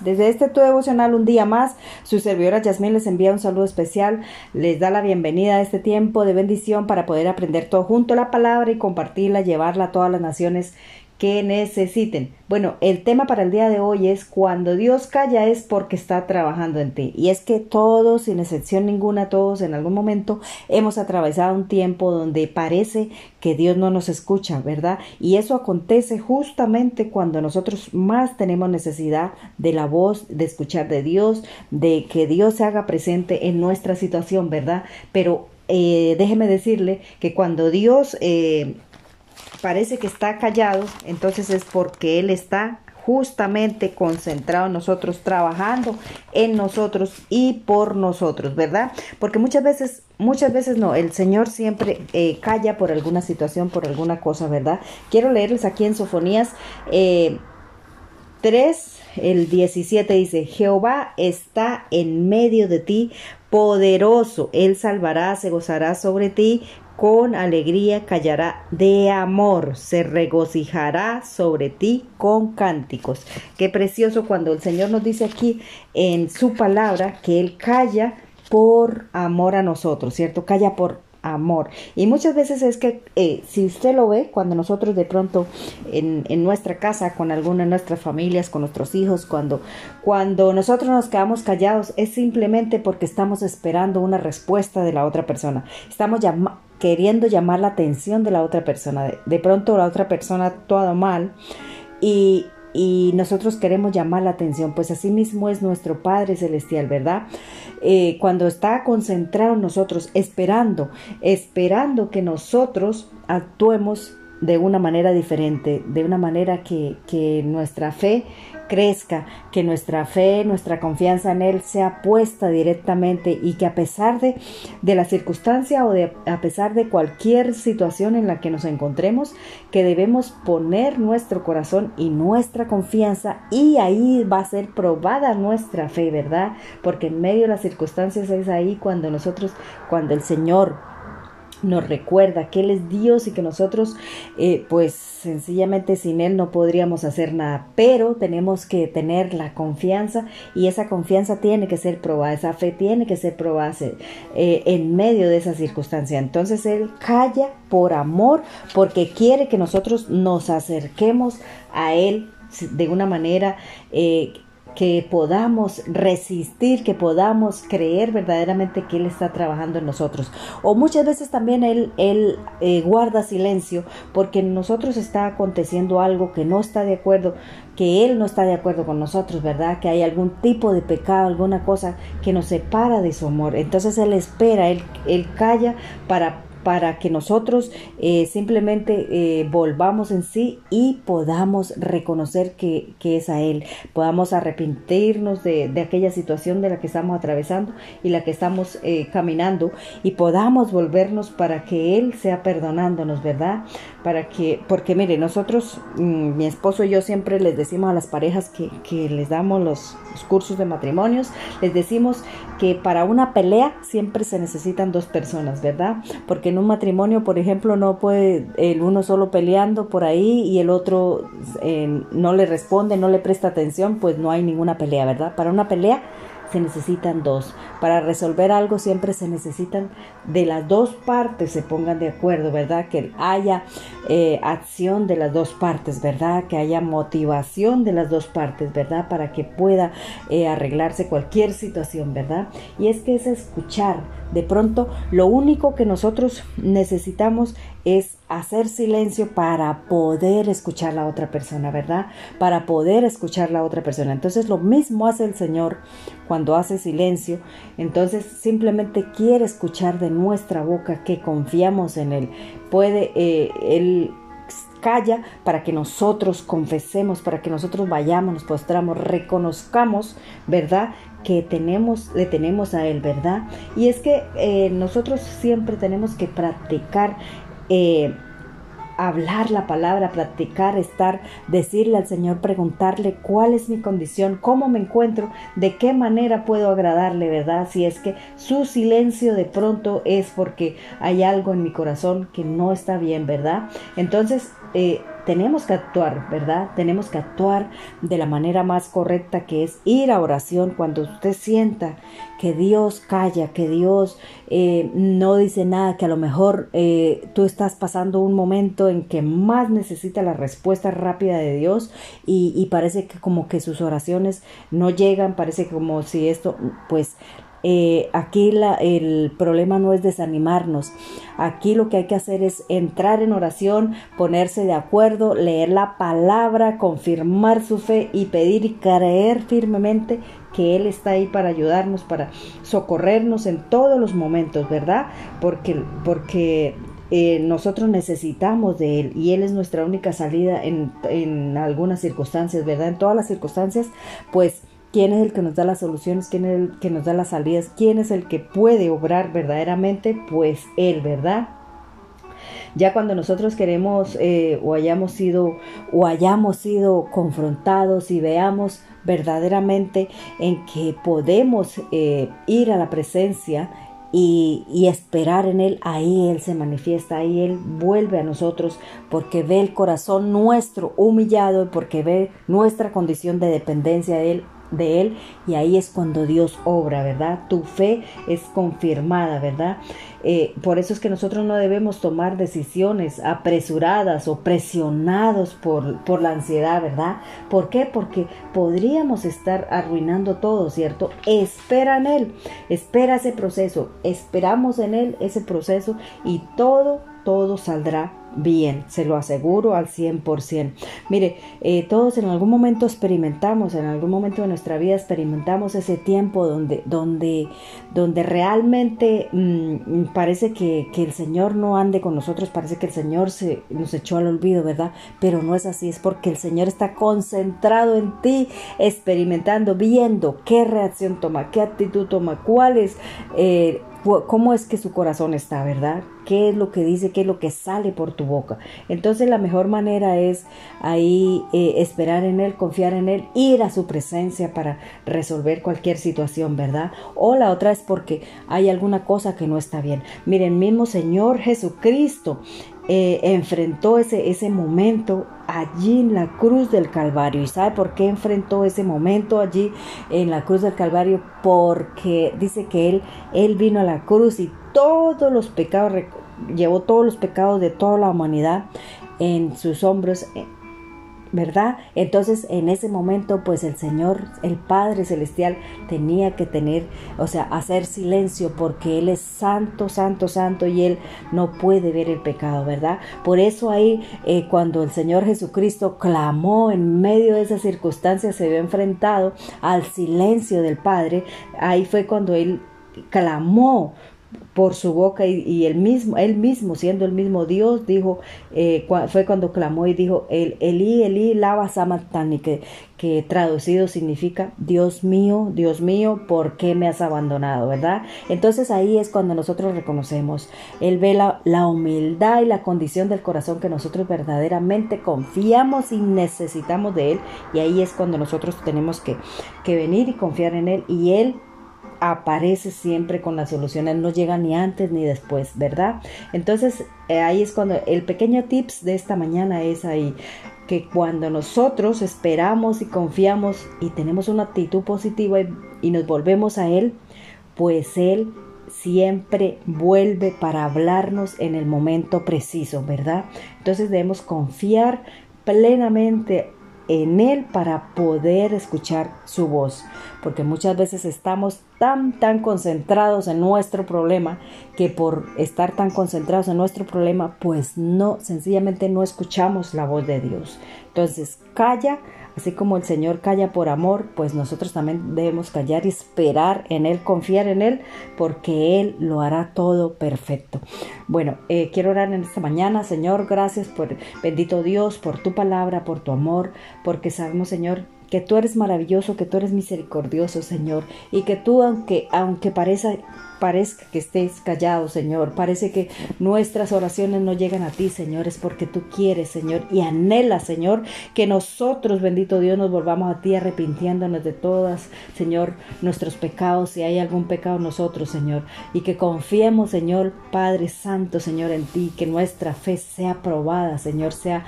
Desde este tu devocional un día más, su servidora Yasmín les envía un saludo especial, les da la bienvenida a este tiempo de bendición para poder aprender todo junto la palabra y compartirla, llevarla a todas las naciones que necesiten. Bueno, el tema para el día de hoy es cuando Dios calla es porque está trabajando en ti. Y es que todos, sin excepción ninguna, todos en algún momento hemos atravesado un tiempo donde parece que Dios no nos escucha, ¿verdad? Y eso acontece justamente cuando nosotros más tenemos necesidad de la voz, de escuchar de Dios, de que Dios se haga presente en nuestra situación, ¿verdad? Pero eh, déjeme decirle que cuando Dios eh, parece que está callado, entonces es porque Él está justamente concentrado en nosotros, trabajando en nosotros y por nosotros, ¿verdad? Porque muchas veces, muchas veces no, el Señor siempre eh, calla por alguna situación, por alguna cosa, ¿verdad? Quiero leerles aquí en Sofonías eh, 3, el 17 dice, Jehová está en medio de ti, poderoso, Él salvará, se gozará sobre ti, con alegría callará de amor, se regocijará sobre ti con cánticos. Qué precioso cuando el Señor nos dice aquí en su palabra que Él calla por amor a nosotros, ¿cierto? Calla por amor. Y muchas veces es que eh, si usted lo ve, cuando nosotros de pronto en, en, nuestra casa, con alguna de nuestras familias, con nuestros hijos, cuando, cuando nosotros nos quedamos callados, es simplemente porque estamos esperando una respuesta de la otra persona. Estamos queriendo llamar la atención de la otra persona. De, pronto la otra persona ha actuado mal y, y nosotros queremos llamar la atención, pues así mismo es nuestro Padre Celestial, ¿verdad? Eh, cuando está concentrado en nosotros, esperando, esperando que nosotros actuemos de una manera diferente, de una manera que, que nuestra fe crezca, que nuestra fe, nuestra confianza en Él sea puesta directamente y que a pesar de, de la circunstancia o de, a pesar de cualquier situación en la que nos encontremos, que debemos poner nuestro corazón y nuestra confianza y ahí va a ser probada nuestra fe, ¿verdad? Porque en medio de las circunstancias es ahí cuando nosotros, cuando el Señor nos recuerda que Él es Dios y que nosotros eh, pues sencillamente sin Él no podríamos hacer nada, pero tenemos que tener la confianza y esa confianza tiene que ser probada, esa fe tiene que ser probada eh, en medio de esa circunstancia. Entonces Él calla por amor porque quiere que nosotros nos acerquemos a Él de una manera eh, que podamos resistir, que podamos creer verdaderamente que Él está trabajando en nosotros. O muchas veces también Él, él eh, guarda silencio porque en nosotros está aconteciendo algo que no está de acuerdo, que Él no está de acuerdo con nosotros, ¿verdad? Que hay algún tipo de pecado, alguna cosa que nos separa de su amor. Entonces Él espera, Él, él calla para para que nosotros eh, simplemente eh, volvamos en sí y podamos reconocer que, que, es a Él, podamos arrepentirnos de, de, aquella situación de la que estamos atravesando y la que estamos eh, caminando y podamos volvernos para que Él sea perdonándonos, ¿verdad? Para que, porque mire, nosotros, mmm, mi esposo y yo siempre les decimos a las parejas que, que les damos los, los cursos de matrimonios, les decimos que para una pelea siempre se necesitan dos personas, ¿verdad? Porque en un matrimonio, por ejemplo, no puede el uno solo peleando por ahí y el otro eh, no le responde, no le presta atención, pues no hay ninguna pelea, ¿verdad? Para una pelea se necesitan dos. Para resolver algo siempre se necesitan de las dos partes se pongan de acuerdo, ¿verdad? Que haya eh, acción de las dos partes, ¿verdad? Que haya motivación de las dos partes, ¿verdad? Para que pueda eh, arreglarse cualquier situación, ¿verdad? Y es que es escuchar. De pronto, lo único que nosotros necesitamos es hacer silencio para poder escuchar la otra persona, ¿verdad? Para poder escuchar la otra persona. Entonces lo mismo hace el Señor cuando hace silencio. Entonces simplemente quiere escuchar de nuestra boca que confiamos en Él. Puede, eh, Él calla para que nosotros confesemos, para que nosotros vayamos, nos postramos, reconozcamos, ¿verdad? que tenemos, le tenemos a Él, ¿verdad? Y es que eh, nosotros siempre tenemos que practicar eh, hablar la palabra, practicar, estar, decirle al Señor, preguntarle cuál es mi condición, cómo me encuentro, de qué manera puedo agradarle, ¿verdad? Si es que su silencio de pronto es porque hay algo en mi corazón que no está bien, ¿verdad? Entonces, eh, tenemos que actuar, ¿verdad? Tenemos que actuar de la manera más correcta que es ir a oración cuando usted sienta que Dios calla, que Dios eh, no dice nada, que a lo mejor eh, tú estás pasando un momento en que más necesita la respuesta rápida de Dios y, y parece que como que sus oraciones no llegan, parece como si esto, pues eh, aquí la, el problema no es desanimarnos. Aquí lo que hay que hacer es entrar en oración, ponerse de acuerdo, leer la palabra, confirmar su fe y pedir y creer firmemente que Él está ahí para ayudarnos, para socorrernos en todos los momentos, ¿verdad? Porque, porque eh, nosotros necesitamos de Él y Él es nuestra única salida en, en algunas circunstancias, ¿verdad? En todas las circunstancias, pues quién es el que nos da las soluciones, quién es el que nos da las salidas, quién es el que puede obrar verdaderamente, pues Él, ¿verdad? Ya cuando nosotros queremos eh, o hayamos sido o hayamos sido confrontados y veamos verdaderamente en que podemos eh, ir a la presencia y, esperar en Él, ahí Él se manifiesta, ahí Él vuelve a nosotros porque ve el corazón nuestro humillado y porque ve nuestra condición de dependencia de Él de Él y ahí es cuando Dios obra, ¿verdad? Tu fe es confirmada, ¿verdad? Eh, por eso es que nosotros no debemos tomar decisiones apresuradas o presionados por, por la ansiedad, ¿verdad? ¿Por qué? Porque podríamos estar arruinando todo, ¿cierto? Espera en Él, espera ese proceso, esperamos en Él ese proceso y todo, todo saldrá bien, se lo aseguro al 100%. Mire, eh, todos en algún momento experimentamos, en algún momento de nuestra vida experimentamos ese tiempo donde, donde, donde realmente mm, parece que, que, el Señor no ande con nosotros, parece que el Señor se nos echó al olvido, ¿verdad? Pero no es así, es porque el Señor está concentrado en ti, experimentando, viendo qué reacción toma, qué actitud toma, cuáles... Eh, cómo es que su corazón está, ¿verdad? ¿Qué es lo que dice? ¿Qué es lo que sale por tu boca? Entonces la mejor manera es ahí eh, esperar en Él, confiar en Él, ir a su presencia para resolver cualquier situación, ¿verdad? O la otra es porque hay alguna cosa que no está bien. Miren, mismo Señor Jesucristo eh, enfrentó ese, ese momento allí en la cruz del Calvario. ¿Y sabe por qué enfrentó ese momento allí en la cruz del Calvario? Porque dice que él, él vino a la cruz y todos los pecados, llevó todos los pecados de toda la humanidad en sus hombros ¿verdad? Entonces en ese momento pues el Señor, el Padre Celestial tenía que tener, o sea, hacer silencio porque Él es santo, santo, santo y Él no puede ver el pecado, ¿verdad? Por eso ahí eh, cuando el Señor Jesucristo clamó en medio de esas circunstancias, se vio enfrentado al silencio del Padre, ahí fue cuando Él clamó por su boca y, él mismo, él mismo, siendo el mismo Dios, dijo, eh, fue cuando clamó y dijo, el Elí, Elí, lava samatani, que, que traducido significa, Dios mío, Dios mío, ¿por qué me has abandonado? ¿Verdad? Entonces ahí es cuando nosotros reconocemos, Él ve la, la humildad y la condición del corazón que nosotros verdaderamente confiamos y necesitamos de Él, y ahí es cuando nosotros tenemos que, que venir y confiar en Él, y Él aparece siempre con las soluciones, no llega ni antes ni después, ¿verdad? Entonces eh, ahí es cuando el pequeño tips de esta mañana es ahí que cuando nosotros esperamos y confiamos y tenemos una actitud positiva y, y nos volvemos a Él, pues Él siempre vuelve para hablarnos en el momento preciso, ¿verdad? Entonces debemos confiar plenamente en Él para poder escuchar su voz, porque muchas veces estamos tan, tan concentrados en nuestro problema que por estar tan concentrados en nuestro problema, pues no, sencillamente no escuchamos la voz de Dios. Entonces, calla Así como el Señor calla por amor, pues nosotros también debemos callar y esperar en Él, confiar en Él, porque Él lo hará todo perfecto. Bueno, eh, quiero orar en esta mañana, Señor, gracias por, bendito Dios, por tu palabra, por tu amor, porque sabemos, Señor, que tú eres maravilloso, que tú eres misericordioso, Señor, y que tú, aunque, aunque parezca, parezca que estés callado, Señor, parece que nuestras oraciones no llegan a ti, Señor, es porque tú quieres, Señor, y anhela, Señor, que nosotros, bendito Dios, nos volvamos a ti arrepintiéndonos de todas, Señor, nuestros pecados, si hay algún pecado en nosotros, Señor, y que confiemos, Señor, Padre Santo, Señor, en ti, que nuestra fe sea probada, Señor, sea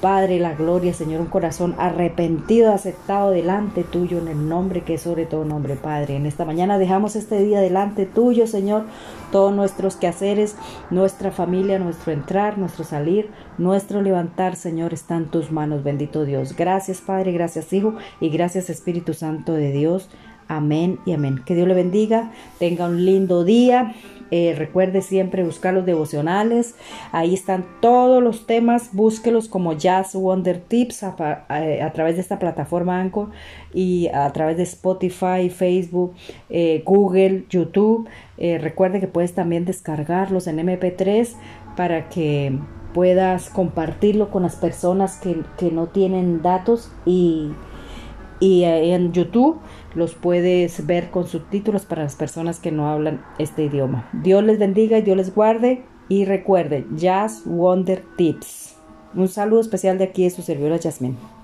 Padre, la gloria, Señor, un corazón arrepentido, aceptado delante tuyo en el nombre que es sobre todo nombre, Padre. En esta mañana dejamos este día delante tuyo, Señor, todos nuestros quehaceres, nuestra familia, nuestro entrar, nuestro salir, nuestro levantar, Señor, está en tus manos, bendito Dios. Gracias, Padre, gracias, Hijo, y gracias, Espíritu Santo de Dios. Amén y amén. Que Dios le bendiga, tenga un lindo día. Eh, recuerde siempre buscar los devocionales. Ahí están todos los temas. Búsquelos como Jazz Wonder Tips a, través de esta plataforma Anchor y a través de Spotify, Facebook, eh, Google, YouTube. Eh, recuerde que puedes también descargarlos en MP3 para que puedas compartirlo con las personas que, que no tienen datos y y eh, en YouTube los puedes ver con subtítulos para las personas que no hablan este idioma. Dios les bendiga y Dios les guarde y recuerde, Jazz Wonder Tips. Un saludo especial de aquí de su servidora Jasmine.